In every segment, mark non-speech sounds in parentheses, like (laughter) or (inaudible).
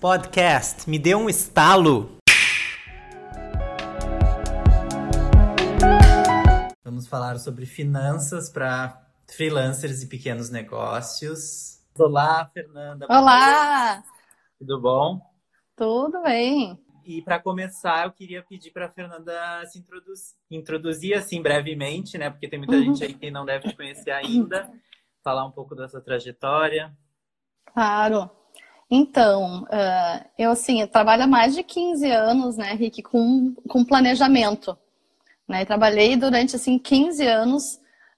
Podcast Me Deu um Estalo. Vamos falar sobre finanças para freelancers e pequenos negócios. Olá, Fernanda. Olá! Tudo bom? Tudo bem. E para começar, eu queria pedir para a Fernanda se introduzir, introduzir assim brevemente, né? Porque tem muita uhum. gente aí que não deve te conhecer ainda. Falar um pouco da sua trajetória. Claro. Então, uh, eu assim, eu trabalho há mais de 15 anos, né, Rick, com, com planejamento. Né? trabalhei durante assim 15 anos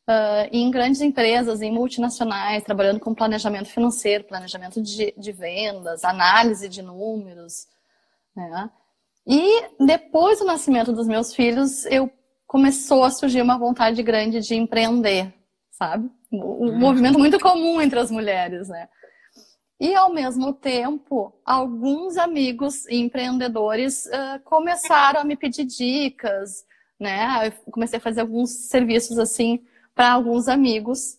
uh, em grandes empresas, em multinacionais, trabalhando com planejamento financeiro, planejamento de, de vendas, análise de números. Né? E depois do nascimento dos meus filhos, eu começou a surgir uma vontade grande de empreender, sabe? Um uhum. movimento muito comum entre as mulheres, né? E, ao mesmo tempo, alguns amigos empreendedores uh, começaram a me pedir dicas, né? Eu comecei a fazer alguns serviços assim para alguns amigos.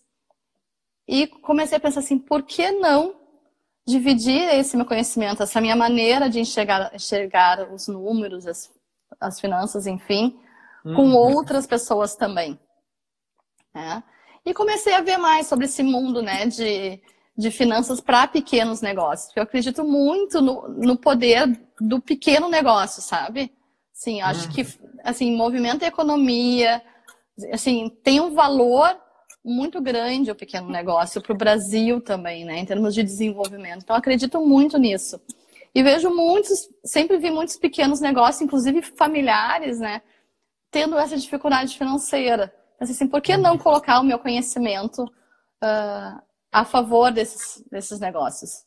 E comecei a pensar assim, por que não dividir esse meu conhecimento, essa minha maneira de enxergar, enxergar os números, as, as finanças, enfim, uhum. com outras pessoas também. Né? E comecei a ver mais sobre esse mundo, né, de de finanças para pequenos negócios. Eu acredito muito no, no poder do pequeno negócio, sabe? Sim, acho que assim, movimento a economia, assim, tem um valor muito grande o pequeno negócio para o Brasil também, né, em termos de desenvolvimento. Então, acredito muito nisso. E vejo muitos, sempre vi muitos pequenos negócios, inclusive familiares, né, tendo essa dificuldade financeira. Mas, assim, por que não colocar o meu conhecimento uh, a favor desses, desses negócios.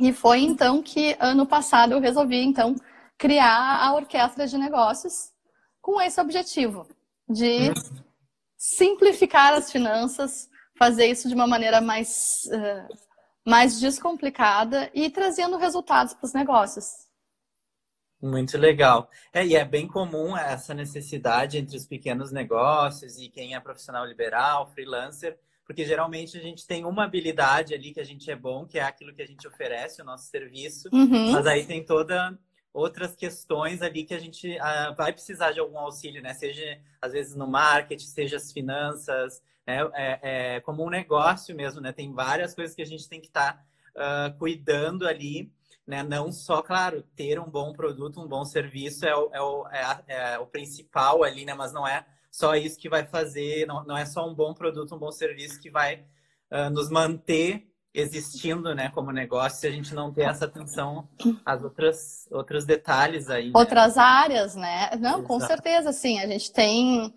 E foi então que ano passado eu resolvi então criar a orquestra de negócios com esse objetivo de simplificar as finanças, fazer isso de uma maneira mais, uh, mais descomplicada e trazendo resultados para os negócios. Muito legal. É, e é bem comum essa necessidade entre os pequenos negócios e quem é profissional liberal, freelancer, porque geralmente a gente tem uma habilidade ali que a gente é bom, que é aquilo que a gente oferece, o nosso serviço, uhum. mas aí tem toda outras questões ali que a gente uh, vai precisar de algum auxílio, né? Seja às vezes no marketing, seja as finanças, né? É, é como um negócio mesmo, né? Tem várias coisas que a gente tem que estar tá, uh, cuidando ali, né? Não só, claro, ter um bom produto, um bom serviço é o, é o, é, é o principal ali, né? Mas não é só isso que vai fazer, não, não é só um bom produto, um bom serviço que vai uh, nos manter existindo, né, como negócio, se a gente não ter essa atenção às outras outros detalhes aí. Né? Outras áreas, né? Não, Exato. com certeza, sim. A gente tem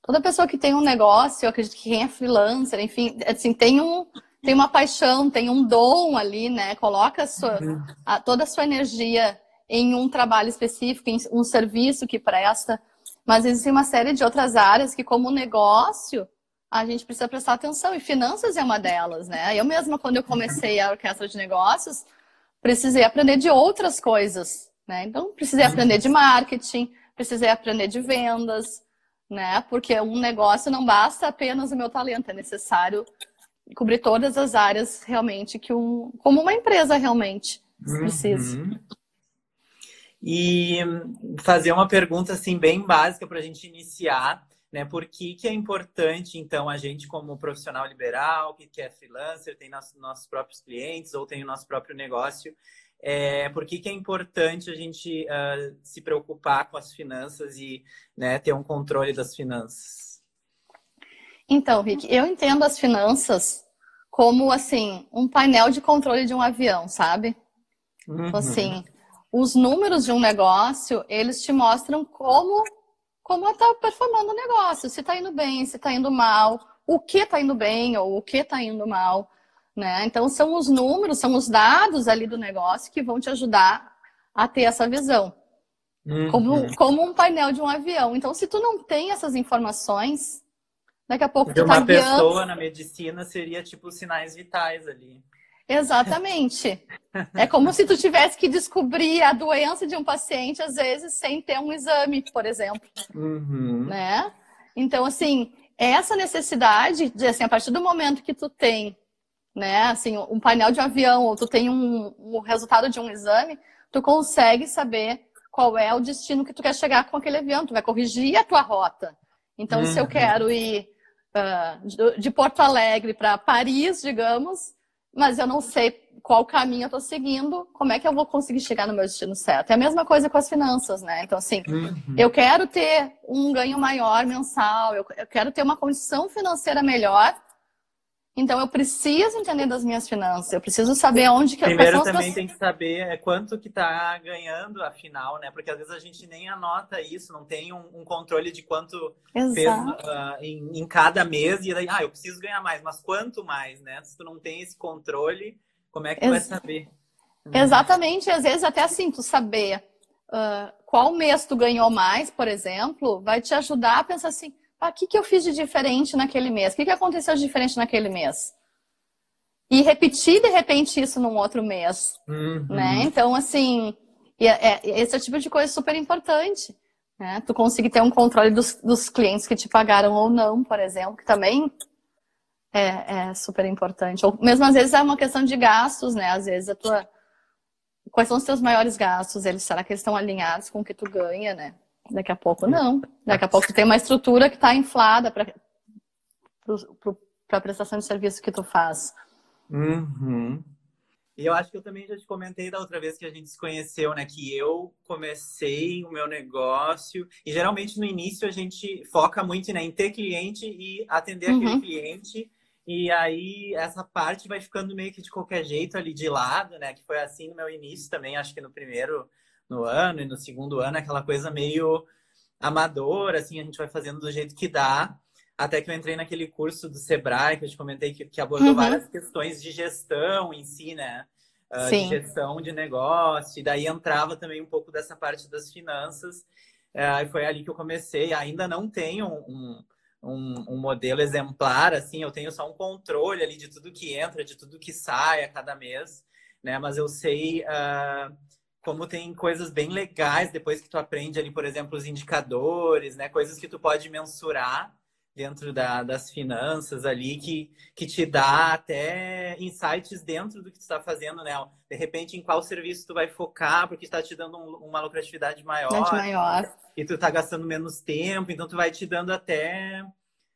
toda pessoa que tem um negócio, eu acredito que quem é freelancer, enfim, assim, tem um tem uma paixão, tem um dom ali, né? Coloca a sua, uhum. a, toda a sua energia em um trabalho específico, em um serviço que presta. Mas existem uma série de outras áreas que, como negócio, a gente precisa prestar atenção. E finanças é uma delas, né? Eu mesma, quando eu comecei a orquestra de negócios, precisei aprender de outras coisas, né? Então, precisei aprender de marketing, precisei aprender de vendas, né? Porque um negócio não basta apenas o meu talento, é necessário cobrir todas as áreas realmente que um, como uma empresa realmente precisa. Uhum e fazer uma pergunta assim bem básica para a gente iniciar, né? Por que, que é importante, então, a gente como profissional liberal, que, que é freelancer, tem nosso, nossos próprios clientes ou tem o nosso próprio negócio, é, por que, que é importante a gente uh, se preocupar com as finanças e né, ter um controle das finanças? Então, Rick, eu entendo as finanças como assim um painel de controle de um avião, sabe? Uhum. Assim, os números de um negócio, eles te mostram como como está performando o negócio, se está indo bem, se está indo mal, o que está indo bem ou o que está indo mal, né? Então são os números, são os dados ali do negócio que vão te ajudar a ter essa visão. Uhum. Como, como um painel de um avião. Então, se tu não tem essas informações, daqui a pouco Porque tu tá uma guiando... pessoa na medicina seria tipo sinais vitais ali. Exatamente. (laughs) É como se tu tivesse que descobrir a doença de um paciente, às vezes, sem ter um exame, por exemplo. Uhum. Né? Então, assim, essa necessidade de, assim, a partir do momento que tu tem né? Assim, um painel de avião, ou tu tem um, um resultado de um exame, tu consegue saber qual é o destino que tu quer chegar com aquele avião, tu vai corrigir a tua rota. Então, uhum. se eu uhum. quero ir uh, de Porto Alegre para Paris, digamos, mas eu não sei qual caminho eu estou seguindo, como é que eu vou conseguir chegar no meu destino certo? É a mesma coisa com as finanças, né? Então, assim, uhum. eu quero ter um ganho maior mensal, eu quero ter uma condição financeira melhor, então eu preciso entender das minhas finanças, eu preciso saber onde que Primeiro também tem que saber é, quanto que está ganhando afinal, né? Porque às vezes a gente nem anota isso, não tem um, um controle de quanto fez uh, em, em, cada mês e daí, ah, eu preciso ganhar mais, mas quanto mais, né? Se tu não tem esse controle, como é que tu Ex vai saber? Exatamente, às vezes até assim, tu saber uh, qual mês tu ganhou mais, por exemplo, vai te ajudar a pensar assim, ah, o que, que eu fiz de diferente naquele mês? O que, que aconteceu de diferente naquele mês? E repetir, de repente, isso num outro mês. Uhum. Né? Então, assim, é, é, esse é o tipo de coisa super importante. Né? Tu conseguir ter um controle dos, dos clientes que te pagaram ou não, por exemplo, que também é, é, super importante. Ou mesmo às vezes é uma questão de gastos, né? Às vezes a tua. Quais são os teus maiores gastos? Eles, será que eles estão alinhados com o que tu ganha, né? Daqui a pouco não. Daqui a pouco tem uma estrutura que está inflada para a prestação de serviço que tu faz. Uhum. E eu acho que eu também já te comentei da outra vez que a gente se conheceu, né? Que eu comecei o meu negócio. E geralmente no início a gente foca muito né, em ter cliente e atender uhum. aquele cliente. E aí essa parte vai ficando meio que de qualquer jeito ali de lado, né? Que foi assim no meu início também, acho que no primeiro no ano e no segundo ano, aquela coisa meio amadora, assim, a gente vai fazendo do jeito que dá. Até que eu entrei naquele curso do Sebrae, que eu te comentei, que, que abordou uhum. várias questões de gestão em si, né? Uh, de gestão de negócio, e daí entrava também um pouco dessa parte das finanças. Uh, e foi ali que eu comecei. Ainda não tenho um, um, um, modelo exemplar, assim, eu tenho só um controle ali de tudo que entra, de tudo que sai a cada mês, né? Mas eu sei uh, como tem coisas bem legais depois que tu aprende ali, por exemplo, os indicadores, né? Coisas que tu pode mensurar dentro da, das finanças ali, que, que te dá até insights dentro do que tu está fazendo, né? De repente, em qual serviço tu vai focar, porque está te dando um, uma lucratividade maior. maior. E tu está gastando menos tempo, então tu vai te dando até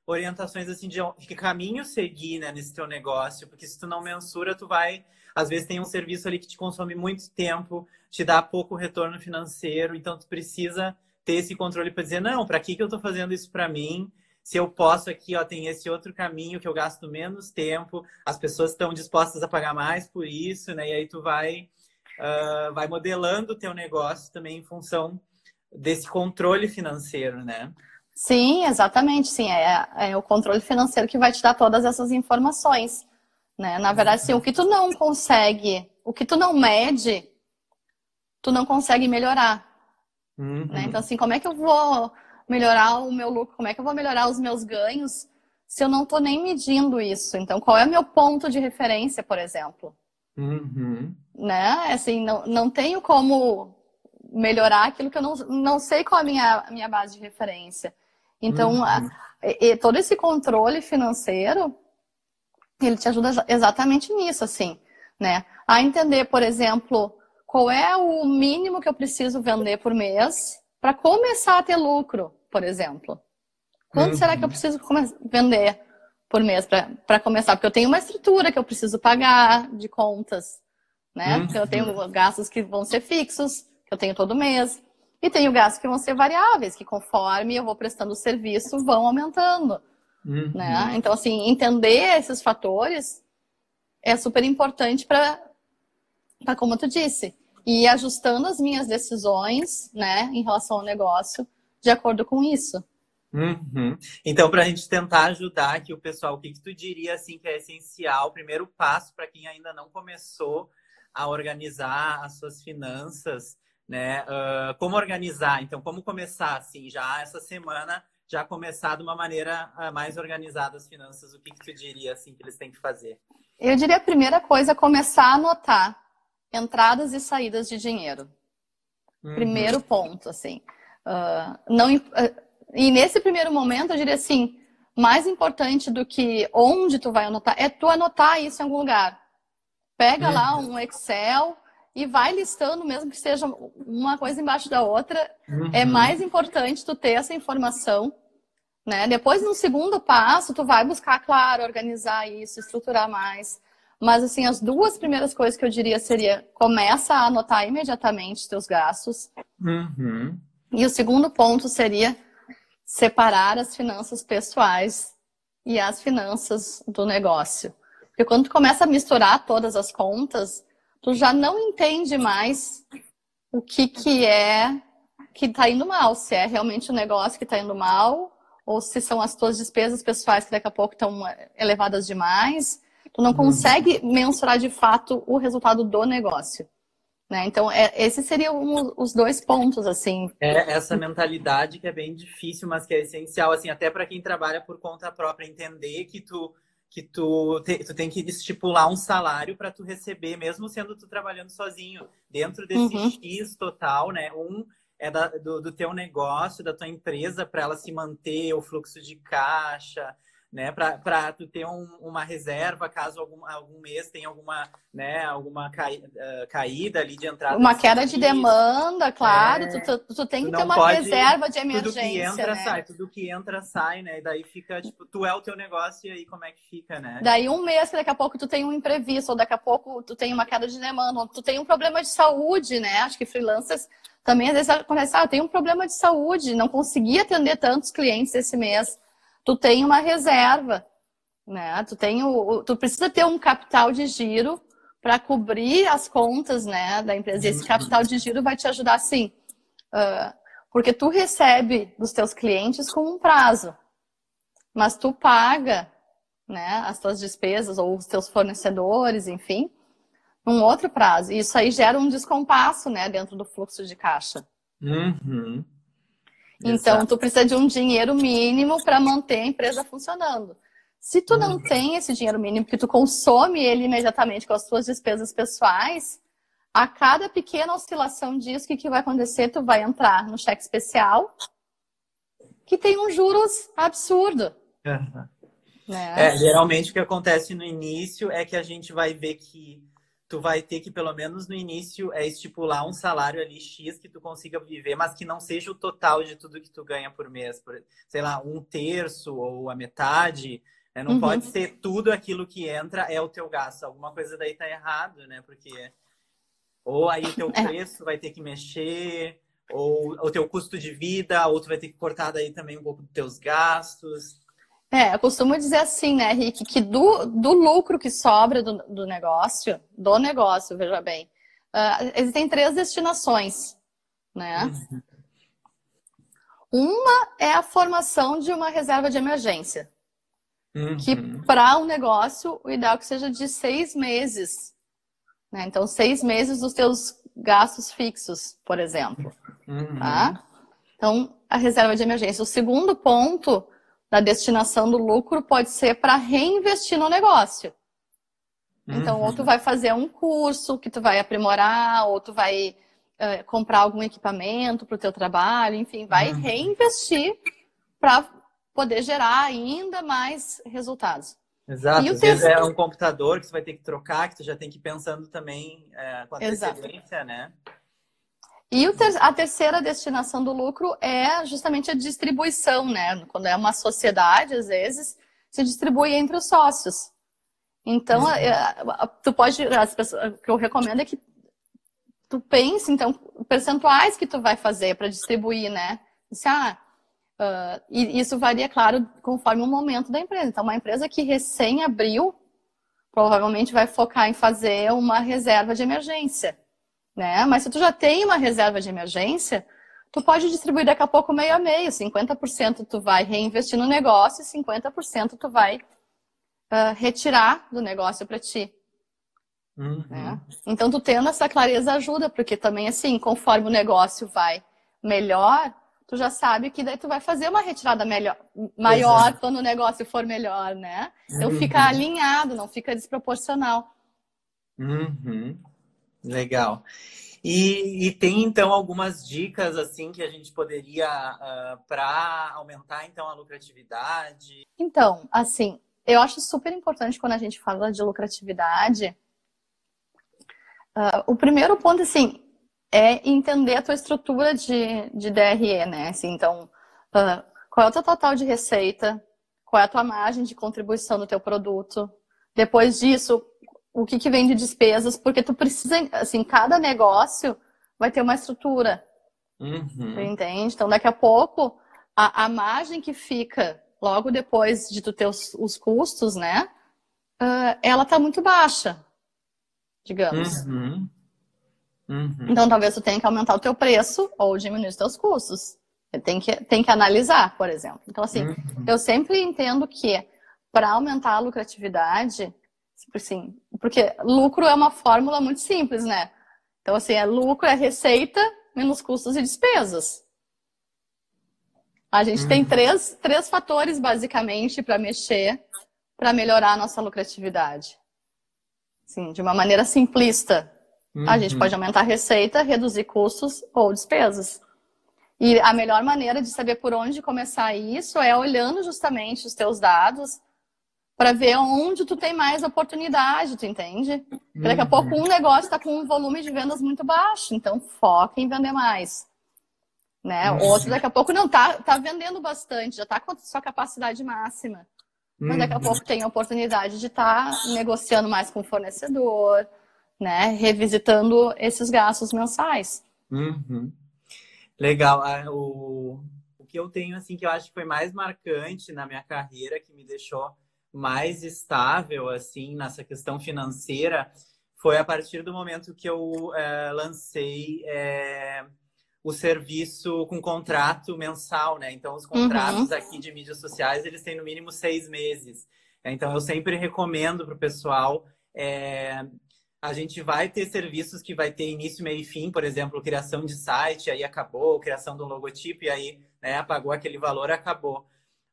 orientações assim de que caminho seguir né, nesse teu negócio, porque se tu não mensura, tu vai às vezes tem um serviço ali que te consome muito tempo, te dá pouco retorno financeiro, então tu precisa ter esse controle para dizer, não, para que, que eu estou fazendo isso para mim? Se eu posso aqui, ó, tem esse outro caminho que eu gasto menos tempo, as pessoas estão dispostas a pagar mais por isso, né? E aí tu vai, uh, vai modelando o teu negócio também em função desse controle financeiro, né? Sim, exatamente, sim. É, é o controle financeiro que vai te dar todas essas informações. Né? Na verdade, assim, o que tu não consegue, o que tu não mede, tu não consegue melhorar. Uhum. Né? Então, assim, como é que eu vou melhorar o meu lucro? Como é que eu vou melhorar os meus ganhos se eu não estou nem medindo isso? Então, qual é o meu ponto de referência, por exemplo? Uhum. Né? Assim, não, não tenho como melhorar aquilo que eu não, não sei qual é a minha, minha base de referência. Então, uhum. a, e, todo esse controle financeiro ele te ajuda exatamente nisso, assim, né? A entender, por exemplo, qual é o mínimo que eu preciso vender por mês para começar a ter lucro, por exemplo. Quanto uhum. será que eu preciso vender por mês para começar? Porque eu tenho uma estrutura que eu preciso pagar de contas, né? Uhum. Porque eu tenho gastos que vão ser fixos, que eu tenho todo mês. E tenho gastos que vão ser variáveis, que conforme eu vou prestando o serviço, vão aumentando. Uhum. Né? Então, assim, entender esses fatores é super importante para, como tu disse, e ir ajustando as minhas decisões, né, em relação ao negócio, de acordo com isso. Uhum. Então, para a gente tentar ajudar aqui o pessoal, o que, que tu diria assim que é essencial, o primeiro passo para quem ainda não começou a organizar as suas finanças, né? Uh, como organizar? Então, como começar assim já essa semana já começar de uma maneira ah, mais organizada as finanças, o que, que tu diria assim que eles têm que fazer? Eu diria a primeira coisa é começar a anotar entradas e saídas de dinheiro. Uhum. Primeiro ponto, assim. Uh, não, uh, e nesse primeiro momento, eu diria assim, mais importante do que onde tu vai anotar é tu anotar isso em algum lugar. Pega lá uhum. um Excel e vai listando, mesmo que seja uma coisa embaixo da outra. É uhum. É mais importante tu ter essa informação. Né? Depois, no segundo passo, tu vai buscar, claro, organizar isso, estruturar mais. Mas, assim, as duas primeiras coisas que eu diria seria começa a anotar imediatamente teus gastos. Uhum. E o segundo ponto seria separar as finanças pessoais e as finanças do negócio. Porque quando tu começa a misturar todas as contas, tu já não entende mais o que, que é que está indo mal, se é realmente o negócio que está indo mal, ou se são as tuas despesas pessoais que daqui a pouco estão elevadas demais. Tu não uhum. consegue mensurar de fato o resultado do negócio. Né? Então, é, esses seriam um, os dois pontos, assim. É essa mentalidade que é bem difícil, mas que é essencial, assim, até para quem trabalha por conta própria, entender que tu que tu, te, tu tem que estipular um salário para tu receber, mesmo sendo tu trabalhando sozinho, dentro desse uhum. X total, né? Um é da, do, do teu negócio, da tua empresa, para ela se manter, o fluxo de caixa, né? Para tu ter um, uma reserva caso algum, algum mês tenha alguma, né, alguma cai, uh, caída ali de entrada. Uma queda de demanda, claro. É, tu, tu, tu, tem tu que ter uma pode, reserva de emergência. Tudo que entra, né? sai. Tudo que entra, sai, né? E daí fica, tipo, tu é o teu negócio e aí como é que fica, né? Daí um mês que daqui a pouco tu tem um imprevisto, ou daqui a pouco tu tem uma queda de demanda, ou tu tem um problema de saúde, né? Acho que freelancers também às vezes acontece, ah, tem um problema de saúde, não consegui atender tantos clientes esse mês tu tem uma reserva, né? Tu tem o, tu precisa ter um capital de giro para cobrir as contas, né, da empresa. E esse capital de giro vai te ajudar, sim, uh, porque tu recebe dos teus clientes com um prazo, mas tu paga, né, as tuas despesas ou os teus fornecedores, enfim, num outro prazo. E isso aí gera um descompasso, né, dentro do fluxo de caixa. Uhum. Então, tu precisa de um dinheiro mínimo para manter a empresa funcionando. Se tu não uhum. tem esse dinheiro mínimo, que tu consome ele imediatamente com as tuas despesas pessoais, a cada pequena oscilação disso, o que, que vai acontecer? Tu vai entrar no cheque especial, que tem um juros absurdo. Uhum. Né? É, geralmente o que acontece no início é que a gente vai ver que tu vai ter que, pelo menos no início, é estipular um salário ali X que tu consiga viver, mas que não seja o total de tudo que tu ganha por mês. Por, sei lá, um terço ou a metade. Né? Não uhum. pode ser tudo aquilo que entra é o teu gasto. Alguma coisa daí tá errado, né? Porque ou aí o teu é. preço vai ter que mexer, ou o teu custo de vida, ou tu vai ter que cortar daí também um pouco dos teus gastos. É, eu costumo dizer assim, né, Rick, que do, do lucro que sobra do, do negócio, do negócio, veja bem, uh, existem três destinações, né? Uhum. Uma é a formação de uma reserva de emergência. Uhum. Que para um negócio, o ideal é que seja de seis meses. Né? Então, seis meses dos teus gastos fixos, por exemplo. Uhum. Tá? Então, a reserva de emergência. O segundo ponto da destinação do lucro pode ser para reinvestir no negócio. Então, uhum. ou tu uhum. vai fazer um curso que tu vai aprimorar, ou tu vai uh, comprar algum equipamento para o teu trabalho, enfim, vai uhum. reinvestir para poder gerar ainda mais resultados. Exato, e às vezes é um computador que você vai ter que trocar, que tu já tem que ir pensando também é, com antecedência, né? E a terceira destinação do lucro é justamente a distribuição, né? Quando é uma sociedade, às vezes, se distribui entre os sócios. Então, uhum. É, tu pode, as pessoas, o que eu recomendo é que tu pense, então, percentuais que tu vai fazer para distribuir, né? ah, uh, e isso varia, claro, conforme o momento da empresa. Então, uma empresa que recém abriu, provavelmente vai focar em fazer uma reserva de emergência né? Mas se tu já tem uma reserva de emergência, tu pode distribuir daqui a pouco meio a meio. 50% tu vai reinvestir no negócio e 50% tu vai uh, retirar do negócio para ti. Uhum. Né? Então, tu tendo essa clareza ajuda, porque também, assim, conforme o negócio vai melhor, tu já sabe que daí tu vai fazer uma retirada melhor, maior Exato. quando o negócio for melhor, né? Então, uhum. fica alinhado, não fica desproporcional. Uhum. Legal. E, e, tem então algumas dicas assim que a gente poderia uh, ah, para aumentar então a lucratividade. Então, assim, eu acho super importante quando a gente fala de lucratividade. Uh, o primeiro ponto, assim, é entender a tua estrutura de, de DRE, né? Assim, então, uh, qual é o teu total de receita? Qual é a tua margem de contribuição do teu produto? Depois disso, o que, que vem de despesas? Porque tu precisa, assim, cada negócio vai ter uma estrutura. Uhum. entende? Então, daqui a pouco, a, a margem que fica logo depois de tu ter os, os custos, né? Uh, ela tá muito baixa, digamos. Uhum. Uhum. Então, talvez tu tenha que aumentar o teu preço ou diminuir os teus custos. Tem que, tem que analisar, por exemplo. Então, assim, uhum. eu sempre entendo que para aumentar a lucratividade, assim, porque lucro é uma fórmula muito simples, né? Então, assim, é lucro é receita menos custos e despesas. A gente uhum. tem três, três fatores, basicamente, para mexer, para melhorar a nossa lucratividade. Sim, de uma maneira simplista. Uhum. A gente uhum. pode aumentar a receita, reduzir custos ou despesas. E a melhor maneira de saber por onde começar isso é olhando justamente os teus dados para ver onde tu tem mais oportunidade, tu entende? Porque daqui a uhum. pouco um negócio está com um volume de vendas muito baixo, então foca em vender mais. Né? Uhum. Outro daqui a pouco não tá, tá vendendo bastante, já está com a sua capacidade máxima. Mas daqui a uhum. pouco tem a oportunidade de estar tá negociando mais com o fornecedor, né? Revisitando esses gastos mensais. Uhum. Legal. Ah, o, o que eu tenho, assim, que eu acho que foi mais marcante na minha carreira, que me deixou mais estável, assim, nessa questão financeira, foi a partir do momento que eu é, lancei é, o serviço com contrato mensal, né? Então, os contratos uhum. aqui de mídias sociais, eles têm no mínimo seis meses. Então, eu sempre recomendo para o pessoal é, a gente vai ter serviços que vai ter início, meio e fim, por exemplo, criação de site, aí acabou, criação do logotipo, e aí né, apagou aquele valor, acabou.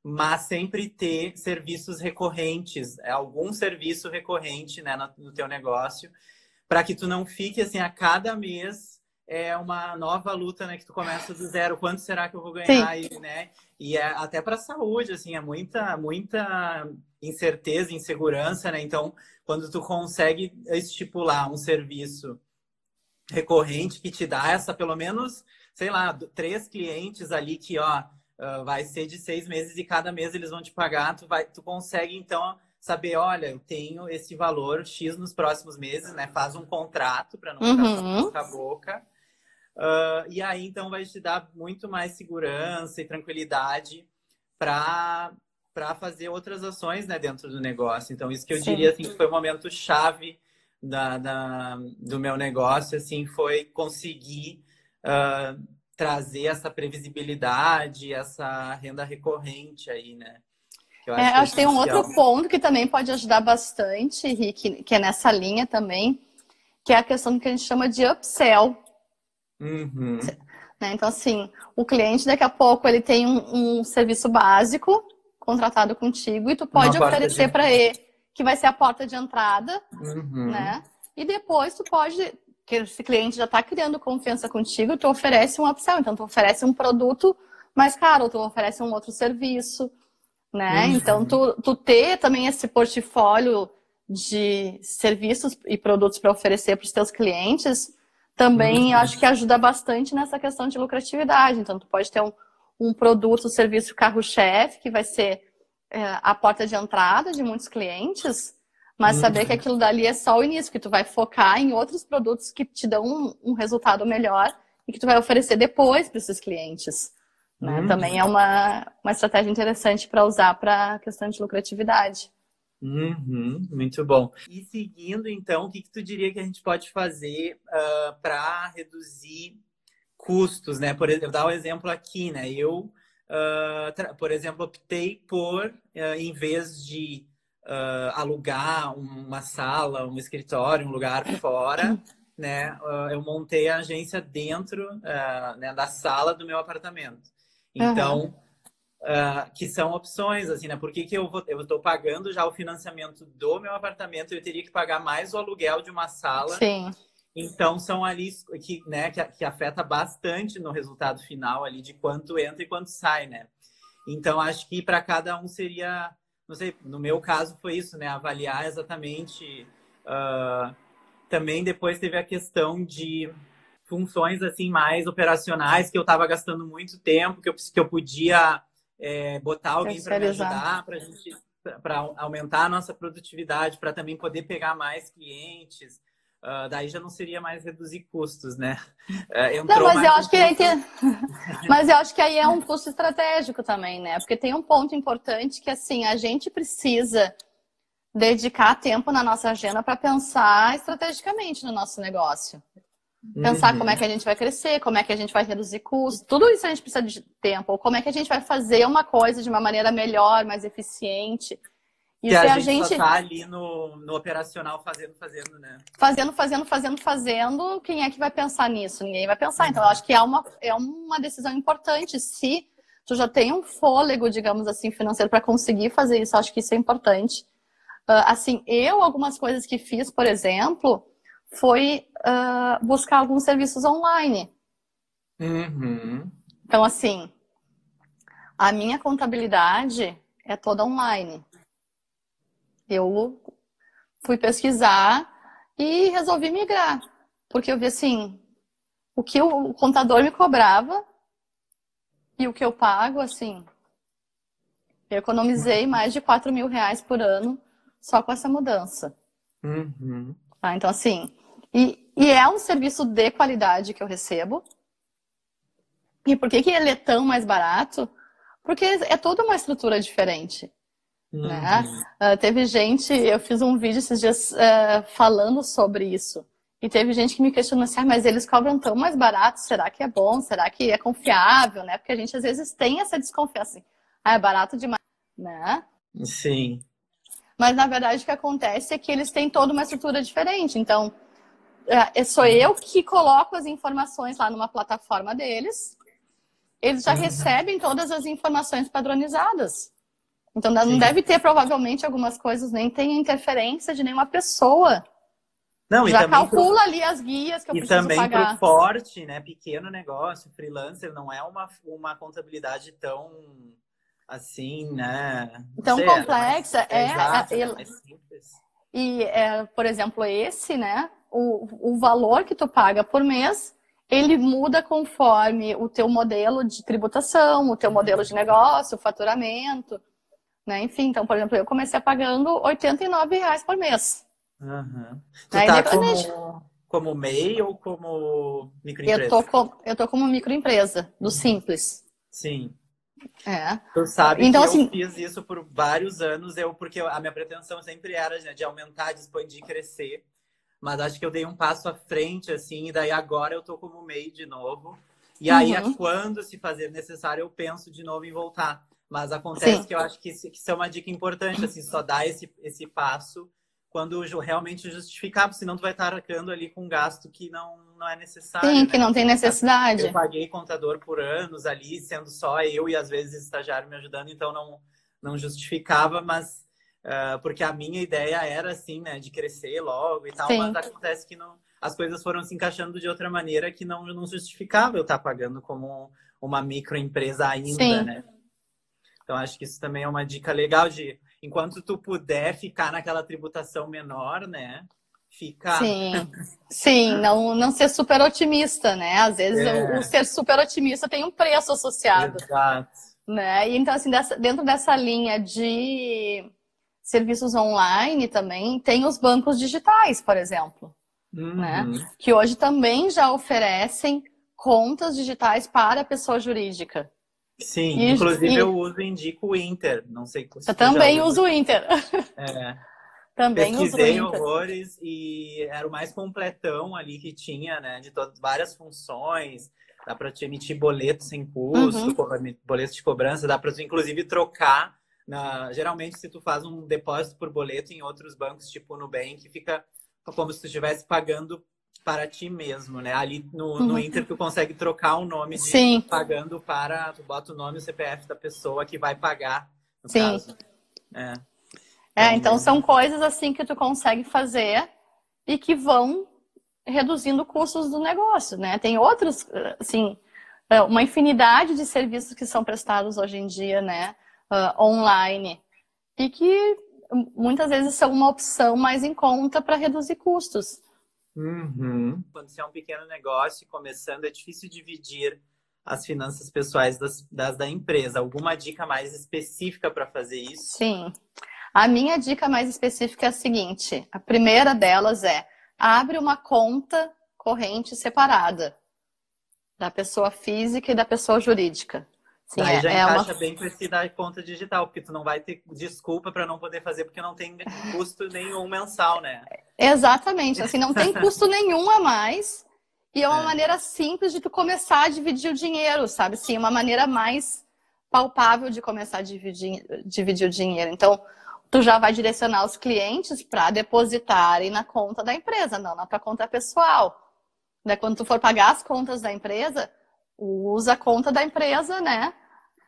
Mas sempre ter serviços recorrentes, é algum serviço recorrente né, no, no teu negócio, para que tu não fique assim a cada mês é uma nova luta, né? Que tu começa do zero. Quanto será que eu vou ganhar? E, né? e é, até para a saúde, assim, é muita, muita incerteza, insegurança, né? Então, quando tu consegue estipular um serviço recorrente que te dá essa, pelo menos, sei lá, três clientes ali que, ó, uh, vai ser de seis meses e cada mês eles vão te pagar, tu, vai, tu consegue, então, saber, olha, eu tenho esse valor X nos próximos meses, né? Faz um contrato para não ficar uhum. boca a boca. Uh, e aí, então, vai te dar muito mais segurança e tranquilidade para para fazer outras ações né, dentro do negócio. Então, isso que eu Sim. diria assim, que foi o momento chave da, da, do meu negócio, assim, foi conseguir uh, trazer essa previsibilidade, essa renda recorrente aí, né? Que é, acho que tem um outro ponto que também pode ajudar bastante, Rick, que é nessa linha também, que é a questão que a gente chama de upsell. Uhum. Né? Então, assim, o cliente daqui a pouco ele tem um, um serviço básico contratado contigo e tu pode Uma oferecer de... para ele que vai ser a porta de entrada, uhum. né? E depois tu pode, que esse cliente já está criando confiança contigo, tu oferece um upsell, então tu oferece um produto mais caro, tu oferece um outro serviço, né? Uhum. Então tu, tu ter também esse portfólio de serviços e produtos para oferecer para os teus clientes também uhum. acho que ajuda bastante nessa questão de lucratividade. Então, tu pode ter um, um produto, um serviço carro-chefe, que vai ser é, a porta de entrada de muitos clientes, mas uhum. saber que aquilo dali é só o início, que tu vai focar em outros produtos que te dão um, um resultado melhor e que tu vai oferecer depois para esses clientes. Né? Uhum. Também é uma, uma estratégia interessante para usar para a questão de lucratividade. Uhum, muito bom. E seguindo, então, o que, que tu diria que a gente pode fazer uh, ah, para reduzir custos, né? Por exemplo, dar um exemplo aqui, né? Eu, uh, por exemplo, optei por, uh, em vez de alugar uma sala, um escritório, um lugar fora, né? eu montei a agência dentro né, da sala do meu apartamento. Então, uhum Uh, que são opções, assim, né? Por que, que eu vou, eu estou pagando já o financiamento do meu apartamento, eu teria que pagar mais o aluguel de uma sala. Sim. Então são ali que, né, que, que afeta bastante no resultado final ali de quanto entra e quanto sai, né? Então acho que para cada um seria, não sei, no meu caso foi isso, né? Avaliar exatamente. Uh, também depois teve a questão de funções assim mais operacionais que eu estava gastando muito tempo, que eu, que eu podia é, botar alguém para me ajudar, para gente para aumentar a nossa produtividade, para também poder pegar mais clientes. Uh, daí já não seria mais reduzir custos, né? (laughs) Uh, não, mas eu acho que aí tem... mas eu acho que aí é um custo estratégico também, né? Porque tem um ponto importante que assim a gente precisa dedicar tempo na nossa agenda para pensar estrategicamente no nosso negócio. Pensar uhum. como é que a gente vai crescer, como é que a gente vai reduzir custos, tudo isso a gente precisa de tempo. Ou como é que a gente vai fazer uma coisa de uma maneira melhor, mais eficiente. Isso que a, é a gente, gente... tá ali no, no operacional fazendo, fazendo, né? Fazendo, fazendo, fazendo, fazendo. Quem é que vai pensar nisso? Ninguém vai pensar. Então, eu acho que é uma, é uma decisão importante. Se tu já tem um fôlego, digamos assim, financeiro para conseguir fazer isso, eu acho que isso é importante. Uh, assim, eu, algumas coisas que fiz, por exemplo, foi uh, buscar alguns serviços online. Uhum. Então, assim, a minha contabilidade é toda online. Eu fui pesquisar e resolvi migrar, porque eu vi assim, o que o contador me cobrava e o que eu pago, assim, eu economizei mais de 4 mil reais por ano só com essa mudança. Uhum. Tá? Então, assim, e, e, é um serviço de qualidade que eu recebo. E por que, que ele é tão mais barato? Porque é toda uma estrutura diferente. Uhum. Né? Uh, teve gente, eu fiz um vídeo esses dias uh, falando sobre isso. E teve gente que me questionou assim, ah, mas eles cobram tão mais barato, será que é bom? Será que é confiável? Né? Porque a gente às vezes tem essa desconfiança, assim, ah, é barato demais, né? Sim. Mas na verdade o que acontece é que eles têm toda uma estrutura diferente. Então, é, sou eu que coloco as informações lá numa plataforma deles. Eles já uhum. recebem todas as informações padronizadas. Então não Sim. deve ter provavelmente algumas coisas, nem tem interferência de nenhuma pessoa. Não, já calcula pro... ali as guias que eu e preciso pagar. E também forte, né, pequeno negócio, freelancer, não é uma, uma contabilidade tão assim, né? Tão sei, complexa. É, é, exato, é, é, simples. E, é, por exemplo, esse, né, o, o valor que tu paga por mês ele muda conforme o teu modelo de tributação, o teu modelo de negócio, o faturamento. Né? Enfim, então, por exemplo, eu comecei pagando 89 reais por mês. Uhum. Tu Aí tá como, como MEI ou como microempresa? Eu tô, com, eu tô como microempresa, do Simples. Sim. É. Tu sabe então, que assim... eu fiz isso por vários anos, eu, porque a minha pretensão sempre era né, de aumentar, de expandir, crescer. Mas acho que eu dei um passo à frente, assim, e daí agora eu tô como MEI de novo. E aí, uhum. quando se fazer necessário, eu penso de novo em voltar. Mas acontece Sim. que eu acho que isso, que isso é uma dica importante, assim, só dar esse, esse passo quando realmente justificar, porque senão tu vai estar arcando ali com um gasto que não, não é necessário. Sim, né? que não tem necessidade. Eu paguei contador por anos ali, sendo só eu e às vezes estagiário me ajudando, então não, não justificava, mas uh, porque a minha ideia era assim, né, de crescer logo e tal, Sim. mas acontece que não, as coisas foram se encaixando de outra maneira que não, não justificava eu estar pagando como uma microempresa ainda, Sim. né? Então, acho que isso também é uma dica legal de, enquanto tu puder ficar naquela tributação menor, né? Ficar. Sim, sim, não, não ser super otimista, né? Às vezes é. o, o, ser super otimista tem um preço associado. Exato. Né? E então, assim, dessa, dentro dessa linha de serviços online também, tem os bancos digitais, por exemplo. Uhum. Né? Que hoje também já oferecem contas digitais para a pessoa jurídica. Sim, e, inclusive e... eu uso e indico o Inter. Não sei se Eu (laughs) também uso o Inter. É. também Pesquisei uso o Inter. horrores e era o mais completão ali que tinha, né? De todas várias funções. Dá para te emitir boleto sem custo, uhum. boleto de cobrança, dá para inclusive trocar. Na... Geralmente, se tu faz um depósito por boleto em outros bancos, tipo no Nubank, fica como se tu estivesse pagando para ti mesmo, né? Ali no, uhum. no Inter tu consegue trocar o nome de Sim. pagando para, tu bota o nome e o CPF da pessoa que vai pagar, no Sim. caso. É. é, então são coisas assim que tu consegue fazer e que vão reduzindo custos do negócio, né? Tem outros, assim, é, uma infinidade de serviços que são prestados hoje em dia, né, uh, online, e que muitas vezes são uma opção mais em conta para reduzir custos. Uhum. Quando você é um pequeno negócio começando, é difícil dividir as finanças pessoais das, das da empresa. Alguma dica mais específica para fazer isso? Sim. A minha dica mais específica é a seguinte: a primeira delas é abre uma conta corrente separada da pessoa física e da pessoa jurídica. Sim, Daí é, já é encaixa uma... bem com esse da conta digital, porque tu não vai ter desculpa para não poder fazer, porque não tem custo nenhum mensal, né? Exatamente, assim, não tem (laughs) custo nenhum a mais. E é uma é. maneira simples de tu começar a dividir o dinheiro, sabe? Sim, uma maneira mais palpável de começar a dividir, dividir o dinheiro. Então, tu já vai direcionar os clientes para depositarem na conta da empresa, não na tua conta pessoal. Né? Quando tu for pagar as contas da empresa, usa a conta da empresa, né?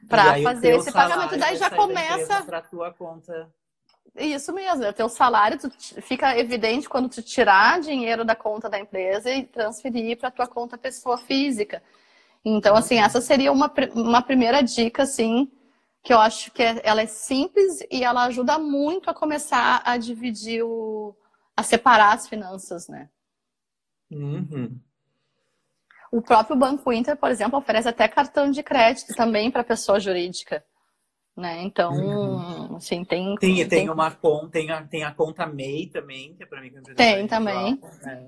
Para fazer esse pagamento. Daí já começa. Para tua conta. Isso mesmo, é o teu salário tu, fica evidente quando tu tirar dinheiro da conta da empresa e transferir para tua conta pessoa física. Então, assim, essa seria uma, uma primeira dica, assim, que eu acho que é, ela é simples e ela ajuda muito a começar a dividir o, a separar as finanças, né? Uhum. O próprio Banco Inter, por exemplo, oferece até cartão de crédito também para pessoa jurídica. Né? Então, uhum. assim, tem. Tem, tem, tem uma conta, tem a, tem a conta MEI também, que é para mim que Tem também. É.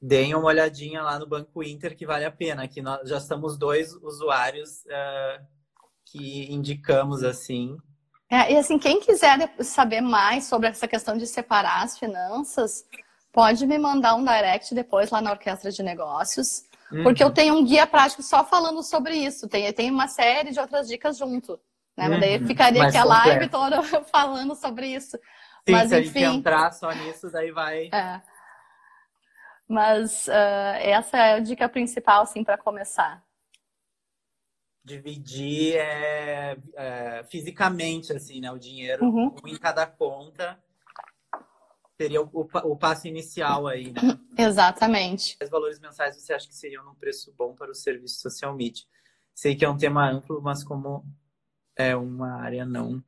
Deem uma olhadinha lá no Banco Inter que vale a pena. Que nós já estamos dois usuários uh, que indicamos assim. É, e assim, quem quiser saber mais sobre essa questão de separar as finanças, pode me mandar um direct depois lá na Orquestra de Negócios, uhum. porque eu tenho um guia prático só falando sobre isso. Tem, tem uma série de outras dicas junto. Né? Uhum. Daí ficaria aqui a live toda (laughs) falando sobre isso. Sim, Mas, se enfim, a gente entrar só nisso, daí vai. É. Mas uh, essa é a dica principal, assim, para começar. Dividir é, é, fisicamente, assim, né? O dinheiro uhum. um em cada conta seria o, o, passo inicial aí, né? (coughs) Exatamente. Quais valores mensais você acha que seriam num preço bom para o serviço social media? Sei que é um tema amplo, mas como é uma área não,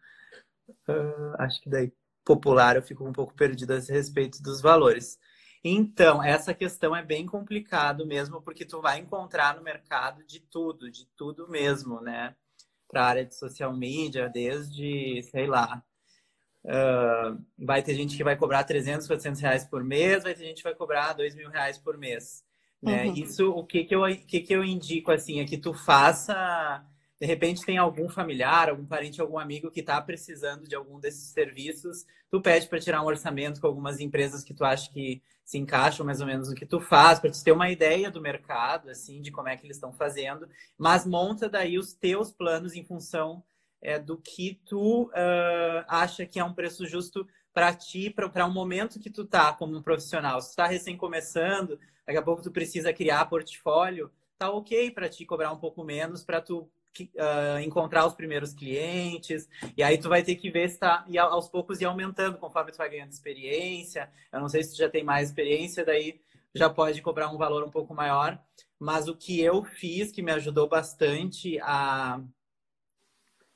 uh, acho que daí popular, eu fico um pouco perdida a respeito dos valores. Então, essa questão é bem complicado mesmo, porque tu vai encontrar no mercado de tudo, de tudo mesmo, né? Para a área de social media, desde, sei lá, Uh, vai ter gente que vai cobrar 300, 400 reais por mês, vai ter gente que vai cobrar 2 mil reais por mês. Né? Uhum. Isso, o que que, eu, que que eu indico, assim, é que tu faça... De repente tem algum familiar, algum parente, algum amigo que está precisando de algum desses serviços, tu pede para tirar um orçamento com algumas empresas que tu acha que se encaixam mais ou menos no que tu faz, para tu ter uma ideia do mercado, assim, de como é que eles estão fazendo, mas monta daí os teus planos em função é, do que tu uh, acha que é um preço justo para ti, para um momento que tu tá como um profissional. Se tu tá recém começando, daqui a pouco tu precisa criar portfólio, tá ok para ti cobrar um pouco menos para tu uh, encontrar os primeiros clientes. E aí tu vai ter que ver se tá e aos poucos ir aumentando conforme tu vai ganhando experiência. Eu não sei se tu já tem mais experiência, daí já pode cobrar um valor um pouco maior. Mas o que eu fiz que me ajudou bastante a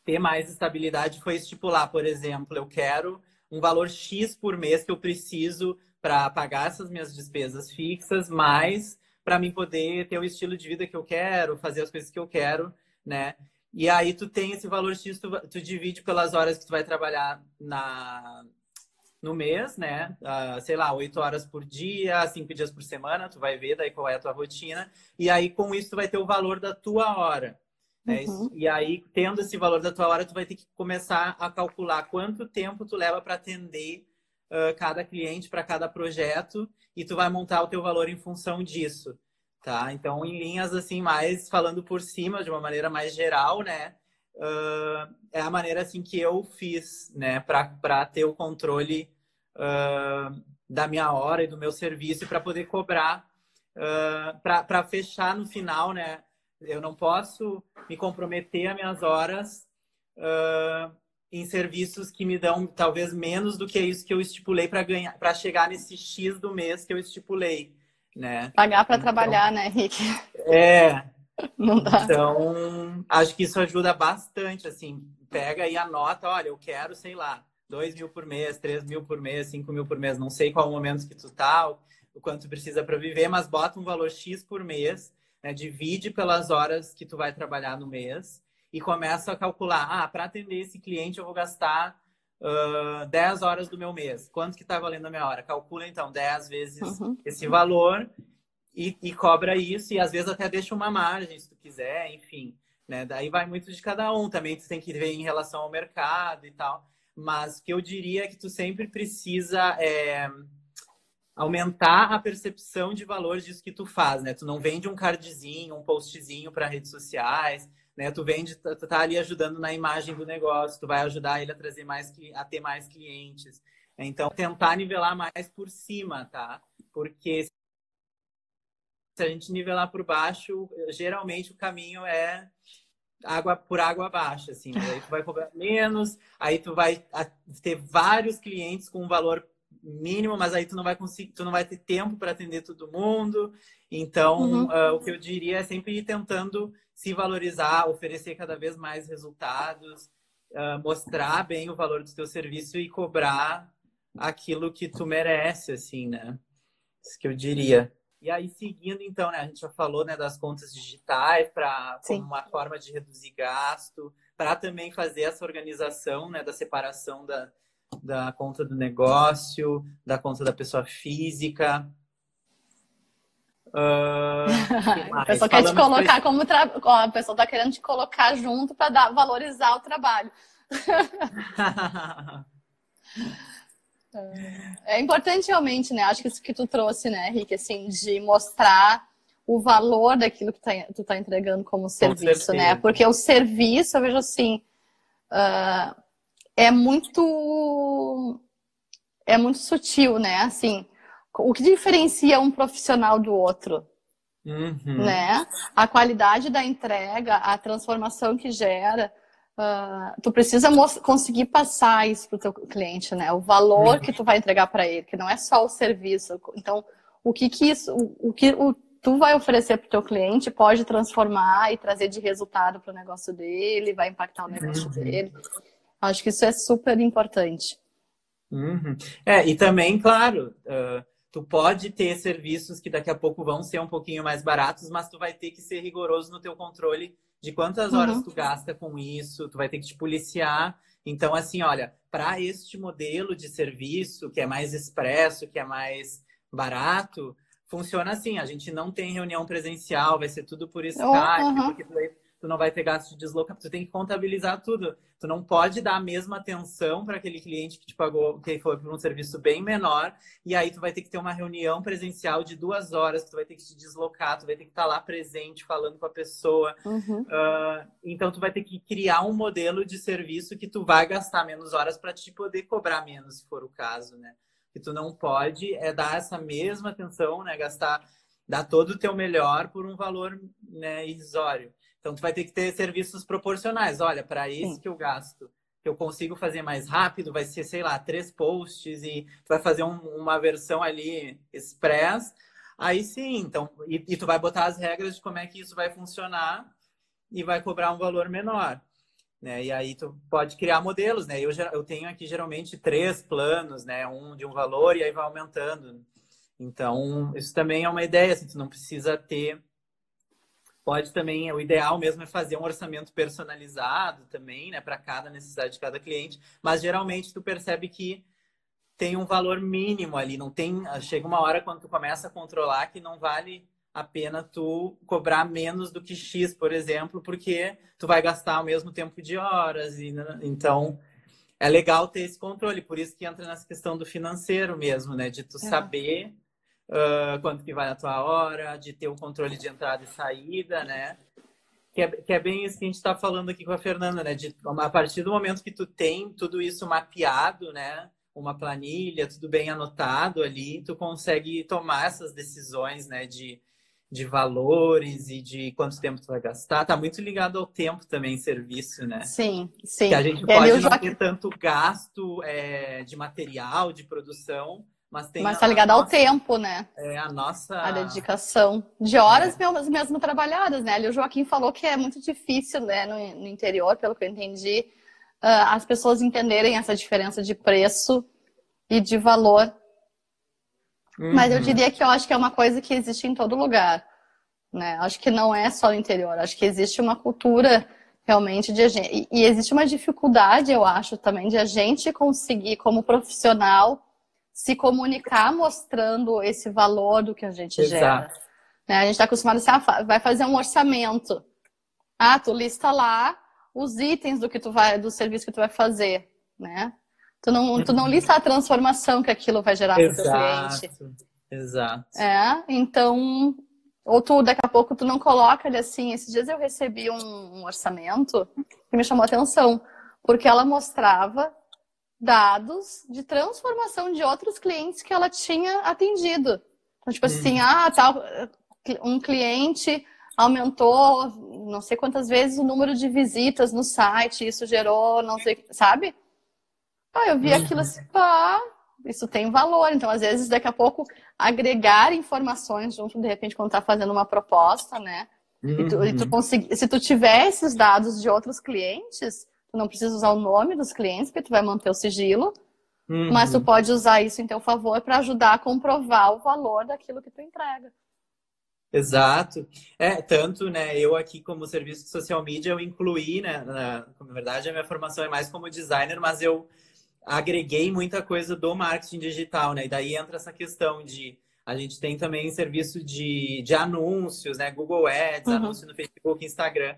ter mais estabilidade foi estipular, por exemplo, eu quero um valor X por mês que eu preciso para pagar essas minhas despesas fixas, mais para mim poder ter o estilo de vida que eu quero, fazer as coisas que eu quero, né? E aí tu tem esse valor X, tu, tu divide pelas horas que tu vai trabalhar na, no mês, né? Uh, sei lá, oito horas por dia, cinco dias por semana, tu vai ver daí qual é a tua rotina. E aí, com isso, tu vai ter o valor da tua hora. Né? Uhum. E aí, tendo esse valor da tua hora, tu vai ter que começar a calcular quanto tempo tu leva para atender uh, cada cliente para cada projeto e tu vai montar o teu valor em função disso, tá? Então, em linhas assim, mais falando por cima, de uma maneira mais geral, né? Uh, é a maneira assim que eu fiz, né? Para ter o controle uh, da minha hora e do meu serviço para poder cobrar, para fechar no final, né? Eu não posso me comprometer a minhas horas uh, em serviços que me dão talvez menos do que isso que eu estipulei para ganhar, para chegar nesse X do mês que eu estipulei, né? Pagar para então, trabalhar, né, Rick? É. (laughs) Não dá. Então, acho que isso ajuda bastante, assim, pega e anota, olha, eu quero, sei lá, dois mil por mês, três mil por mês, cinco mil por mês, não sei qual o momento que tu tá, o quanto precisa para viver, mas bota um valor X por mês, né? divide pelas horas que tu vai trabalhar no mês e começa a calcular, ah, para atender esse cliente eu vou gastar uh, 10 horas do meu mês. Quanto que está valendo a minha hora? Calcula então 10 vezes uhum. esse valor e, e, cobra isso e às vezes até deixa uma margem se tu quiser, enfim. Né? Daí vai muito de cada um. Também tu tem que ver em relação ao mercado e tal. Mas o que eu diria é que tu sempre precisa é, aumentar a percepção de valor disso que tu faz, né? Tu não vende um cardzinho, um postzinho para redes sociais, né? Tu vende, tu tá ali ajudando na imagem do negócio, tu vai ajudar ele a trazer mais, a ter mais clientes. Então, tentar nivelar mais por cima, tá? Porque se a gente nivelar por baixo, geralmente o caminho é água por água abaixo, assim. Né? Aí tu vai cobrar menos, aí tu vai ter vários clientes com um valor mínimo, mas aí tu não vai conseguir, tu não vai ter tempo para atender todo mundo. Então, uhum. uh, o que eu diria é sempre ir tentando se valorizar, oferecer cada vez mais resultados, uh, mostrar bem o valor do teu serviço e cobrar aquilo que tu merece, assim, né? Isso que eu diria. E aí, seguindo, então, né, a gente já falou né, das contas digitais para como uma forma de reduzir gasto, para também fazer essa organização né, da separação da, da conta do negócio, da conta da pessoa física. Uh, (laughs) a pessoa quer te colocar como tra... a pessoa está querendo te colocar junto para valorizar o trabalho. (laughs) É importante realmente, né? Acho que isso que tu trouxe, né, Rick, assim, de mostrar o valor daquilo que tá, tu tá entregando como serviço, né? Porque o serviço, eu vejo assim, uh, é muito é muito sutil, né? Assim, o que diferencia um profissional do outro, uhum. né? A qualidade da entrega, a transformação que gera. Uh, tu precisa conseguir passar isso para o teu cliente, né? O valor que tu vai entregar para ele, que não é só o serviço. Então, o que que isso, o, o que o, tu vai oferecer para o teu cliente pode transformar e trazer de resultado para o negócio dele, vai impactar o negócio uhum. dele. Acho que isso é super importante. Uhum. É, e também, claro, uh, tu pode ter serviços que daqui a pouco vão ser um pouquinho mais baratos, mas tu vai ter que ser rigoroso no teu controle de quantas horas uhum. tu gasta com isso, tu vai ter que te policiar. Então, assim, olha, para este modelo de serviço que é mais expresso, que é mais barato, funciona assim: a gente não tem reunião presencial, vai ser tudo por Skype, uhum. porque tu tu não vai ter gasto de deslocamento, tu tem que contabilizar tudo. Tu não pode dar a mesma atenção para aquele cliente que te pagou, que foi por um serviço bem menor, e aí tu vai ter que ter uma reunião presencial de duas horas, tu vai ter que te deslocar, tu vai ter que estar tá lá presente, falando com a pessoa. Uhum. Uh, então tu vai ter que criar um modelo de serviço que tu vai gastar menos horas para te poder cobrar menos, se for o caso, né? Que tu não pode é dar essa mesma atenção, né? Gastar, dar todo o teu melhor por um valor né, irrisório. Então, tu vai ter que ter serviços proporcionais. Olha, para Sim. que eu gasto, que eu consigo fazer mais rápido, vai ser, sei lá, três posts e tu vai fazer um, uma versão ali express. Aí sim, então, e, e, tu vai botar as regras de como é que isso vai funcionar e vai cobrar um valor menor. Né? E aí tu pode criar modelos, né? Eu, eu tenho aqui geralmente três planos, né? Um de um valor e aí vai aumentando. Então, isso também é uma ideia, assim, tu não precisa ter Pode também, o ideal mesmo é fazer um orçamento personalizado também, né, para cada necessidade de cada cliente, mas geralmente tu percebe que tem um valor mínimo ali, não tem, chega uma hora quando tu começa a controlar que não vale a pena tu cobrar menos do que X, por exemplo, porque tu vai gastar o mesmo tempo de horas e né, então é legal ter esse controle, por isso que entra nessa questão do financeiro mesmo, né, de tu é. saber uh, quanto que vai a tua hora, de ter o um controle de entrada e saída, né? Que é, que é bem isso que a gente está falando aqui com a Fernanda, né? De, a partir do momento que tu tem tudo isso mapeado, né? Uma planilha, tudo bem anotado ali, tu consegue tomar essas decisões, né? De, de valores e de quanto tempo tu vai gastar. Tá muito ligado ao tempo também, serviço, né? Sim, sim. Que a gente pode não Joaquim... ter tanto gasto é, de material, de produção, mas tem. Mas tá ligado ao tempo, né? É a nossa. A dedicação. De horas é. mesmo, trabalhadas, né? Ali o Joaquim falou que é muito difícil, né, no, no interior, pelo que eu entendi, uh, as pessoas entenderem essa diferença de preço e de valor Uhum. Mas eu uhum. diria que eu acho que é uma coisa que existe em todo lugar. Né? Acho que não é só no interior. Acho que existe uma cultura realmente de e, e existe uma dificuldade, eu acho, também de a gente conseguir, como profissional, se comunicar mostrando esse valor do que a gente Exato. gera. Né? A gente está acostumado a assim, ah, vai fazer um orçamento. Ah, tu lista lá os itens do que tu vai, do serviço que tu vai fazer, né? Tu não, tu não lista a transformação que aquilo vai gerar para o cliente. Exato. É, então, ou tu daqui a pouco tu não coloca ali assim. Esses dias eu recebi um, um orçamento que me chamou a atenção, porque ela mostrava dados de transformação de outros clientes que ela tinha atendido. Então, tipo assim, uhum. ah, tal, um cliente aumentou não sei quantas vezes o número de visitas no site, isso gerou, não sei, sabe? Ah, eu vi uhum. aquilo assim, pá, isso tem valor. Então, às vezes, daqui a pouco, agregar informações junto, de repente, quando tá fazendo uma proposta, né? Uhum. E tu, e tu uhum. conseguir, se tu tiver esses dados de outros clientes, tu não precisa usar o nome dos clientes, porque tu vai manter o sigilo, uhum. mas tu pode usar isso em teu favor para ajudar a comprovar o valor daquilo que tu entrega. Exato. É, tanto, né, eu aqui como serviço de social media, eu incluí, né, na, na verdade a minha formação é mais como designer, mas eu agreguei muita coisa do marketing digital, né? E daí entra essa questão de a gente tem também serviço de, de anúncios, né? Google Ads, uhum. anúncio no Facebook, Instagram.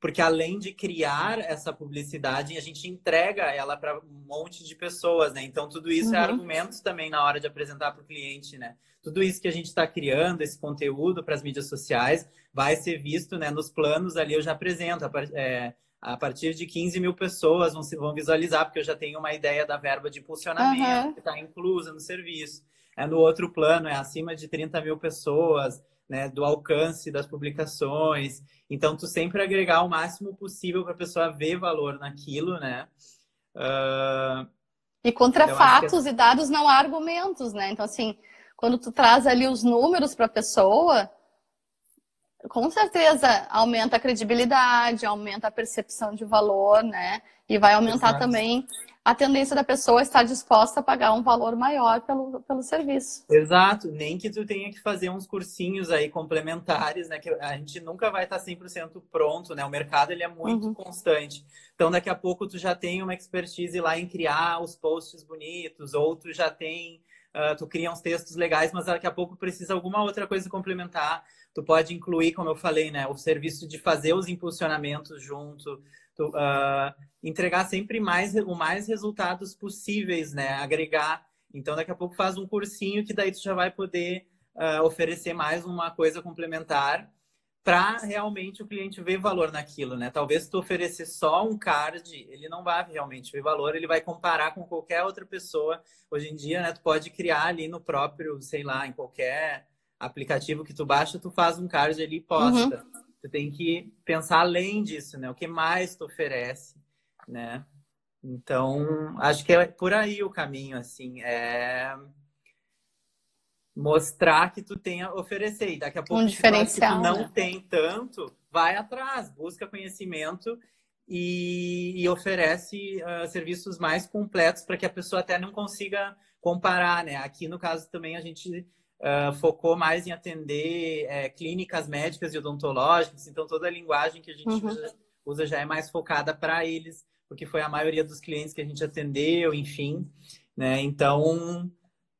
Porque além de criar essa publicidade, a gente entrega ela para um monte de pessoas, né? Então, tudo isso é uhum. é argumentos também na hora de apresentar para o cliente, né? Tudo isso que a gente está criando, esse conteúdo para as mídias sociais, vai ser visto, né? Nos planos ali eu já apresento. É, a partir de 15 mil pessoas vão, vão visualizar, porque eu já tenho uma ideia da verba de impulsionamento uhum. que está inclusa no serviço. É, no outro plano, é acima de 30 mil pessoas, né, do alcance das publicações. Então, tu sempre agregar o máximo possível para a pessoa ver valor naquilo, né? Uh... E contra fatos que... e dados não há argumentos, né? Então, assim, quando tu traz ali os números para a pessoa, com certeza aumenta a credibilidade, aumenta a percepção de valor, né? E vai aumentar Exato. também a tendência da pessoa estar disposta a pagar um valor maior pelo, pelo serviço. Exato, nem que tu tenha que fazer uns cursinhos aí complementares, né? Que a gente nunca vai estar 100% pronto, né? O mercado ele é muito uhum. constante. Então daqui a pouco tu já tem uma expertise lá em criar os posts bonitos, ou tu já tem, uh, tu cria uns textos legais, mas daqui a pouco precisa alguma outra coisa complementar tu pode incluir, como eu falei, né, o serviço de fazer os impulsionamentos junto, tu, uh, entregar sempre mais, o mais resultados possíveis, né, agregar. Então, daqui a pouco faz um cursinho que daí tu já vai poder uh, oferecer mais uma coisa complementar para realmente o cliente ver valor naquilo, né? Talvez tu oferecer só um card, ele não vai realmente ver valor, ele vai comparar com qualquer outra pessoa. Hoje em dia, né, tu pode criar ali no próprio, sei lá, em qualquer aplicativo que tu baixa, tu faz um card ali e posta. Uhum. Tu tem que pensar além disso, né? O que mais tu oferece, né? Então, acho que é por aí o caminho, assim, é mostrar que tu tem a oferecer. E daqui a pouco, um diferencial, tu não né? tem tanto, vai atrás, busca conhecimento e, e oferece uh, serviços mais completos para que a pessoa até não consiga comparar, né? Aqui, no caso, também a gente uh, focou mais em atender é, clínicas médicas e odontológicas, então toda a linguagem que a gente uhum. usa, usa já é mais focada para eles, porque foi a maioria dos clientes que a gente atendeu, enfim, né? Então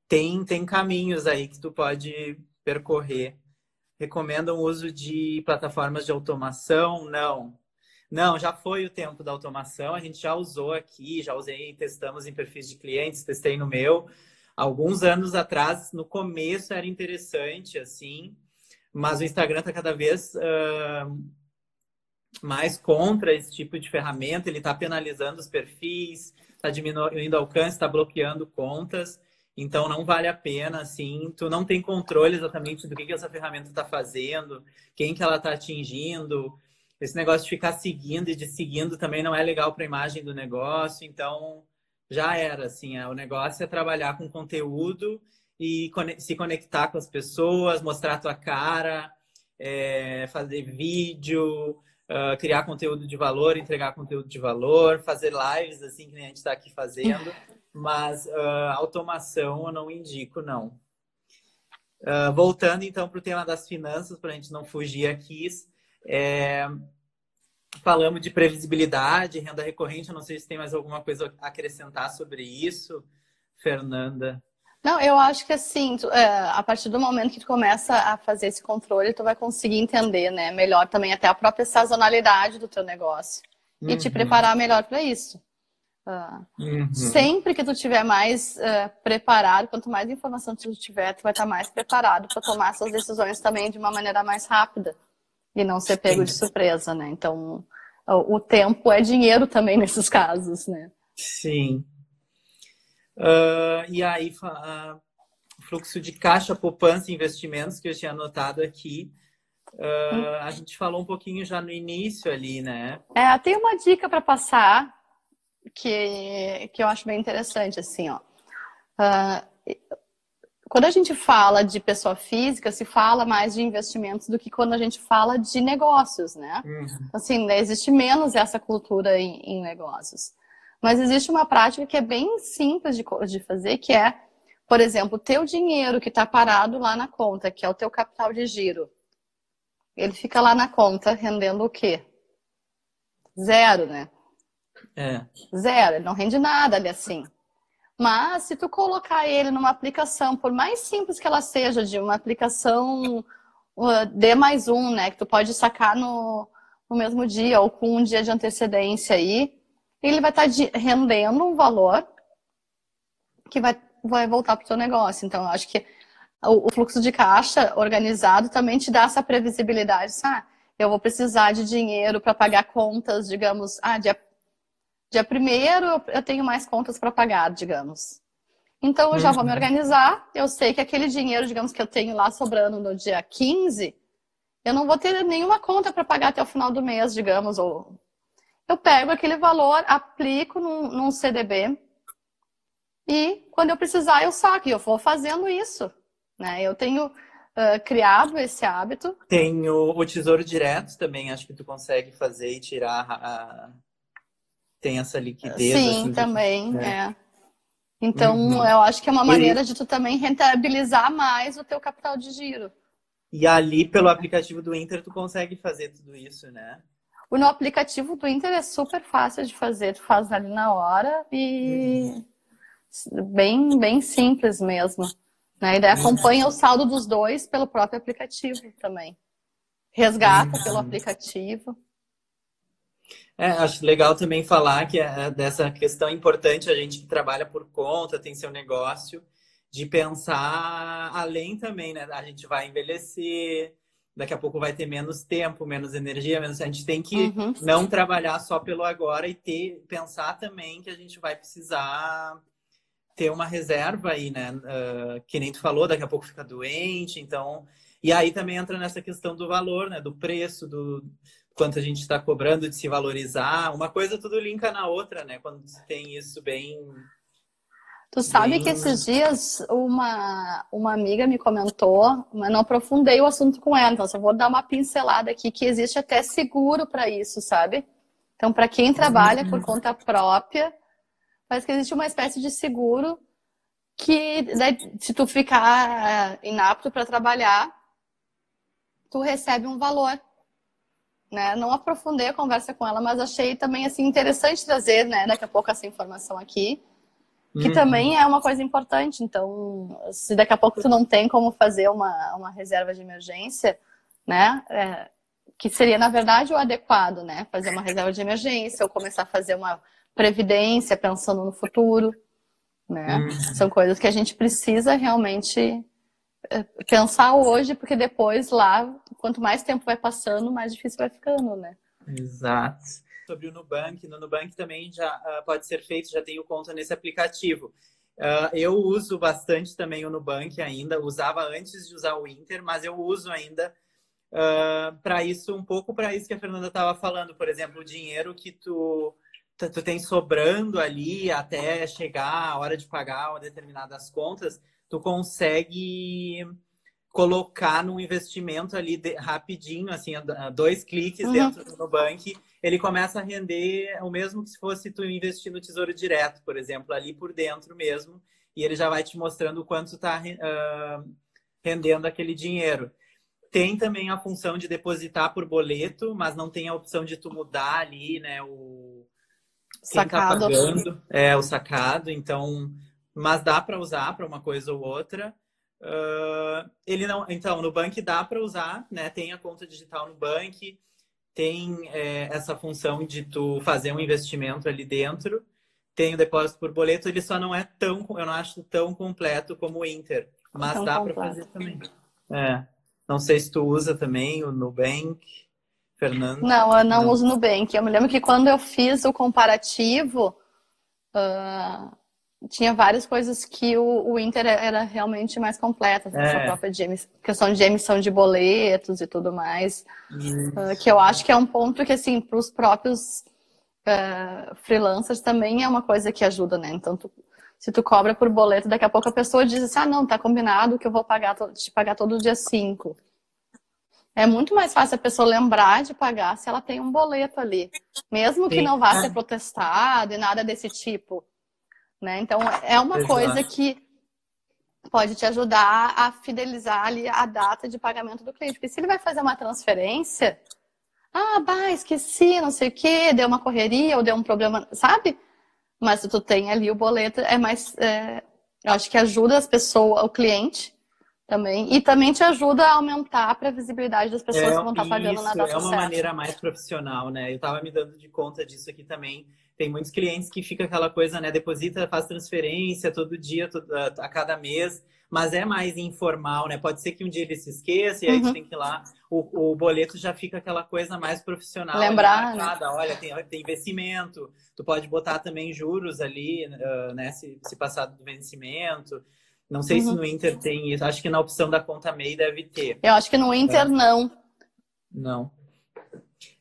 tem tem caminhos aí que tu pode percorrer. Recomendam o uso de plataformas de automação? Não. Não, já foi o tempo da automação. A gente já usou aqui, já usei, testamos em perfis de clientes, testei no meu alguns anos atrás, no começo era interessante, assim, mas o Instagram está cada vez uh, mais contra esse tipo de ferramenta, ele está penalizando os perfis, está diminuindo alcance, está bloqueando contas. Então não vale a pena, assim, tu não tem controle exatamente do que, que essa ferramenta está fazendo, quem que ela está atingindo. Esse negócio de ficar seguindo e de seguindo também não é legal para a imagem do negócio. Então já era, assim, é, o negócio é trabalhar com conteúdo e se conectar com as pessoas, mostrar a tua cara, é, fazer vídeo, uh, criar conteúdo de valor, entregar conteúdo de valor, fazer lives, assim, que a gente está aqui fazendo. (laughs) Mas uh, automação eu não indico, não. Uh, voltando então para o tema das finanças, para a gente não fugir aqui, é... falamos de previsibilidade, renda recorrente. Eu não sei se tem mais alguma coisa a acrescentar sobre isso, Fernanda. Não, eu acho que assim, tu, é, a partir do momento que tu começa a fazer esse controle, tu vai conseguir entender, né, melhor também até a própria sazonalidade do teu negócio uhum. e te uhum. preparar melhor para isso. Uh, uhum. Sempre que tu tiver mais uh, preparado, quanto mais informação tu tiver, tu vai estar mais preparado para tomar suas decisões também de uma maneira mais rápida e não ser pego de surpresa, né? Então, o, tempo é dinheiro também (laughs) nesses casos, né? Sim. Uh, e aí, uh, fluxo de caixa, poupança e investimentos que eu tinha anotado aqui. Uh, a gente falou um pouquinho já no início ali, né? É, tem uma dica para passar que, que eu acho bem interessante, assim, ó. Quando a gente fala de pessoa física, se fala mais de investimentos do que quando a gente fala de negócios, né? Uhum. Assim, existe menos essa cultura em, em negócios. Mas existe uma prática que é bem simples de, de fazer, que é, por exemplo, o teu dinheiro que está parado lá na conta, que é o teu capital de giro. Ele fica lá na conta rendendo o quê? Zero, né? É. Zero, ele não rende nada ali assim. Mas se tu colocar ele numa aplicação, por mais simples que ela seja, de uma aplicação uh, D mais um, né? Que tu pode sacar no, no mesmo dia ou com um dia de antecedência aí, ele vai estar tá rendendo um valor que vai, vai voltar para o seu negócio. Então, eu acho que o, o, fluxo de caixa organizado também te dá essa previsibilidade. Ah, eu vou precisar de dinheiro para pagar contas, digamos, ah, dia, dia primeiro eu, tenho mais contas para pagar, digamos. Então, eu já vou me uhum. organizar. Eu sei que aquele dinheiro, digamos, que eu tenho lá sobrando no dia 15, eu não vou ter nenhuma conta para pagar até o final do mês, digamos, ou eu pego aquele valor, aplico num, num CDB e quando eu precisar eu saco. E eu vou fazendo isso. Né? Eu tenho uh, criado esse hábito. Tem o, o, Tesouro Direto também, acho que tu consegue fazer e tirar a... Tem essa liquidez. Sim, assim, também, de... é. Então, uhum. eu acho que é uma maneira de tu também rentabilizar mais o teu capital de giro. E ali, pelo aplicativo do Inter, tu consegue fazer tudo isso, né? No aplicativo do Inter é super fácil de fazer, tu faz ali na hora e uhum. bem, bem simples mesmo. Né? E daí acompanha o saldo dos dois pelo próprio aplicativo também. Resgata uhum. pelo aplicativo. É, acho legal também falar que é dessa questão importante a gente que trabalha por conta, tem seu negócio, de pensar além também, né? A gente vai envelhecer, daqui a pouco vai ter menos tempo, menos energia, menos. A gente tem que uhum. não trabalhar só pelo agora e ter pensar também que a gente vai precisar ter uma reserva aí, né? Uh, que nem tu falou, daqui a pouco fica doente, então. E aí também entra nessa questão do valor, né? Do preço, do quanto a gente está cobrando de se valorizar. Uma coisa tudo linka na outra, né? Quando tem isso bem Tu sabe que esses dias uma, uma amiga me comentou, mas não aprofundei o assunto com ela, então só vou dar uma pincelada aqui, que existe até seguro para isso, sabe? Então, para quem trabalha por conta própria, parece que existe uma espécie de seguro que né, se tu ficar inapto para trabalhar, tu recebe um valor. Né? Não aprofundei a conversa com ela, mas achei também assim interessante trazer, né, daqui a pouco essa informação aqui que uhum. também é uma coisa importante. Então, se daqui a pouco tu não tem como fazer uma, uma reserva de emergência, né? É, que seria, na verdade, o adequado, né? Fazer uma reserva de emergência ou começar a fazer uma previdência pensando no futuro, né? Uhum. São coisas que a gente precisa realmente pensar hoje, porque depois lá, quanto mais tempo vai passando, mais difícil vai ficando, né? Exato sobre o Nubank. No Nubank também já uh, pode ser feito, já tenho conta nesse aplicativo. Uh, eu uso bastante também o Nubank ainda, usava antes de usar o Inter, mas eu uso ainda uh, ah, para isso, um pouco para isso que a Fernanda estava falando, por exemplo, o dinheiro que tu, tu, tu tem sobrando ali até chegar a hora de pagar determinadas contas, tu consegue colocar num investimento ali de, rapidinho, assim, dois cliques uhum. dentro do Nubank, ele começa a render o mesmo que se fosse tu investir no Tesouro Direto, por exemplo, ali por dentro mesmo, e ele já vai te mostrando o quanto está uh, rendendo aquele dinheiro. Tem também a função de depositar por boleto, mas não tem a opção de tu mudar ali, né, o tá sacado. Tá pagando, é o sacado, então, mas dá para usar para uma coisa ou outra. Uh, ele não, então, no Bank dá para usar, né? Tem a conta digital no Bank, tem é, essa função de tu fazer um investimento ali dentro, tem o depósito por boleto, ele só não é tão, eu não acho tão completo como o Inter, mas tão dá para fazer também. É. Não sei se tu usa também o Nubank, Fernando. Não, eu não, não. uso Nubank. Eu me lembro que quando eu fiz o comparativo, uh, tinha várias coisas que o, o Inter era realmente mais completa, assim, é. própria de questão de emissão de boletos e tudo mais, uh, que eu acho que é um ponto que assim para os próprios uh, freelancers também é uma coisa que ajuda, né? Então tu, se tu cobra por boleto, daqui a pouco a pessoa diz assim, ah não, tá combinado que eu vou pagar te pagar todo dia 5. É muito mais fácil a pessoa lembrar de pagar se ela tem um boleto ali, mesmo que Sim. não vá ser protestado e nada desse tipo. Né? Então, é uma Exato. coisa que pode te ajudar a fidelizar ali a data de pagamento do cliente. Porque se ele vai fazer uma transferência, ah, bah, esqueci, não sei o quê, deu uma correria ou deu um problema, sabe? Mas se tu tem ali o boleto, é mais. É, eu acho que ajuda as pessoas, o cliente também. E também te ajuda a aumentar a previsibilidade das pessoas é, que vão estar pagando na data É uma maneira mais profissional, né? Eu estava me dando de conta disso aqui também tem muitos clientes que fica aquela coisa, né? Deposita, faz transferência todo dia, todo, a cada mês, mas é mais informal, né? Pode ser que um dia ele se esqueça e aí uhum. tem que ir lá. O, o boleto já fica aquela coisa mais profissional. Lembrar, né? Olha, tem, tem investimento, tu pode botar também juros ali, uh, né? Se, se passar do vencimento. Não sei uhum. se no Inter tem isso. Acho que na opção da conta MEI deve ter. Eu acho que no Inter é. não. Não.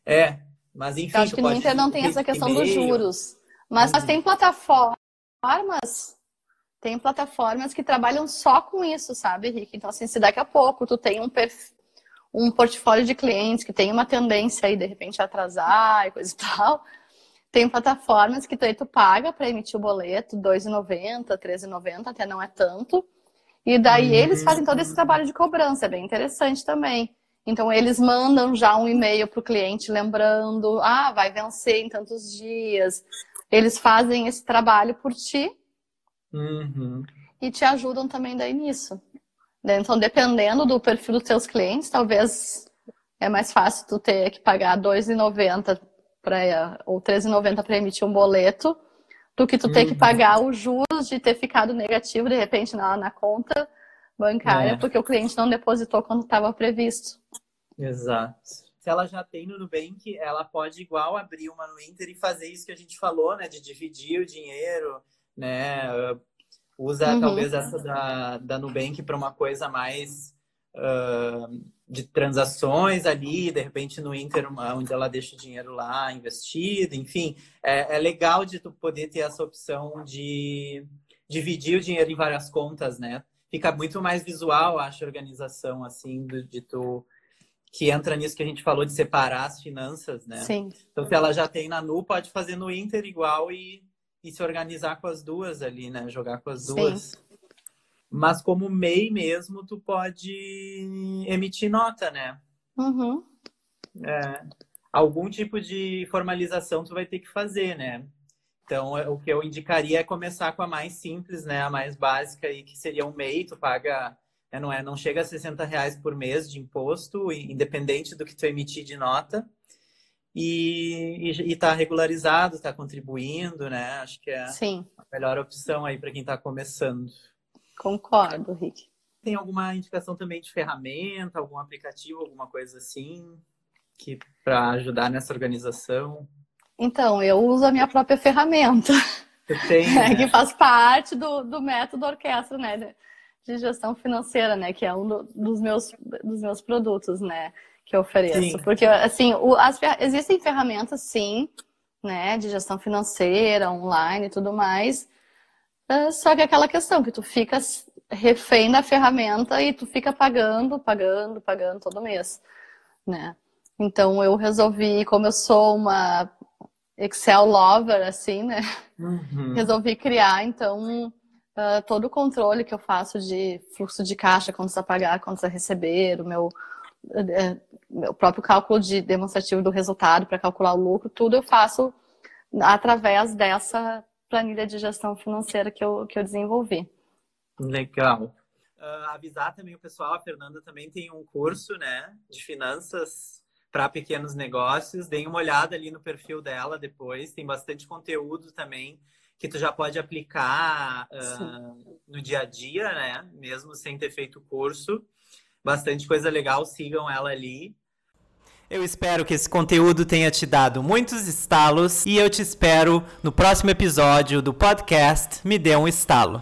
É, mas enfim, eu acho que no Inter não tem essa questão dos juros. Mas, mas tem plataformas, tem plataformas que trabalham só com isso, sabe, Rick? Então, assim, se daqui a pouco tu tem um perfil um portfólio de clientes que tem uma tendência aí, de repente, a atrasar e coisa e (laughs) tal. Tem plataformas que tu, aí tu paga para emitir o boleto, R$ 2,90, R$ 13,90, até não é tanto. E daí uhum. eles fazem todo esse trabalho de cobrança, é bem interessante também. Então, eles mandam já um e-mail para o cliente lembrando: ah, vai vencer em tantos dias. Eles fazem esse trabalho por ti uhum. e te ajudam também daí nisso. Então, dependendo do perfil dos teus clientes, talvez é mais fácil tu ter que pagar R$ 2,90 ou R$ 13,90 para emitir um boleto do que tu ter que uhum. pagar os juros de ter ficado negativo de repente na, na conta bancária, é. porque o cliente não depositou quando estava previsto. Exato. Se ela já tem no Nubank, ela pode igual abrir uma no Inter e fazer isso que a gente falou, né? De dividir o dinheiro, né? Usa uhum. talvez essa da, da Nubank para uma coisa mais uh, de transações ali, de repente no Inter, onde ela deixa o dinheiro lá investido, enfim. É, é legal de tu poder ter essa opção de dividir o dinheiro em várias contas, né? Fica muito mais visual, acho, a organização, assim, de, de tu que entra nisso que a gente falou de separar as finanças, né? Sim. Então, se ela já tem na Nu, pode fazer no Inter igual e, e se organizar com as duas ali, né? Jogar com as duas. Sim. Mas como MEI mesmo, tu pode emitir nota, né? Uhum. É, algum tipo de formalização tu vai ter que fazer, né? Então, é, o que eu indicaria é começar com a mais simples, né? A mais básica, e que seria um MEI, tu paga, né? não, é, não chega a 60 reais por mês de imposto, independente do que tu emitir de nota. E está regularizado, está contribuindo, né? Acho que é Sim. a melhor opção aí para quem está começando. Concordo, Rick. Tem alguma indicação também de ferramenta, algum aplicativo, alguma coisa assim, que para ajudar nessa organização? Então, eu uso a minha própria ferramenta. Tem, né? que faz parte do, do método orquestra, né? De gestão financeira, né? Que é um do, dos, meus, dos meus produtos, né? Que eu ofereço. Sim. Porque, assim, o, as, existem ferramentas, sim, né? De gestão financeira, online e tudo mais. É, só que é aquela questão que tu fica refém da ferramenta e tu fica pagando, pagando, pagando todo mês, né? Então eu resolvi, como eu sou uma Excel lover, assim, né? Uhum. Resolvi criar, então, uh, todo o controle que eu faço de fluxo de caixa, quanto a pagar, quanto a receber, o meu, uh, meu próprio cálculo de demonstrativo do resultado para calcular o lucro, tudo eu faço através dessa planilha de gestão financeira que eu, que eu desenvolvi. Legal. Uh, avisar também o pessoal, a Fernanda também tem um curso, né, de finanças para pequenos negócios. Deem uma olhada ali no perfil dela depois, tem bastante conteúdo também que tu já pode aplicar uh, no dia a dia, né? Mesmo sem ter feito o curso. Bastante coisa legal, sigam ela ali. Eu espero que esse conteúdo tenha te dado muitos estalos e eu te espero no próximo episódio do podcast Me Dê um Estalo.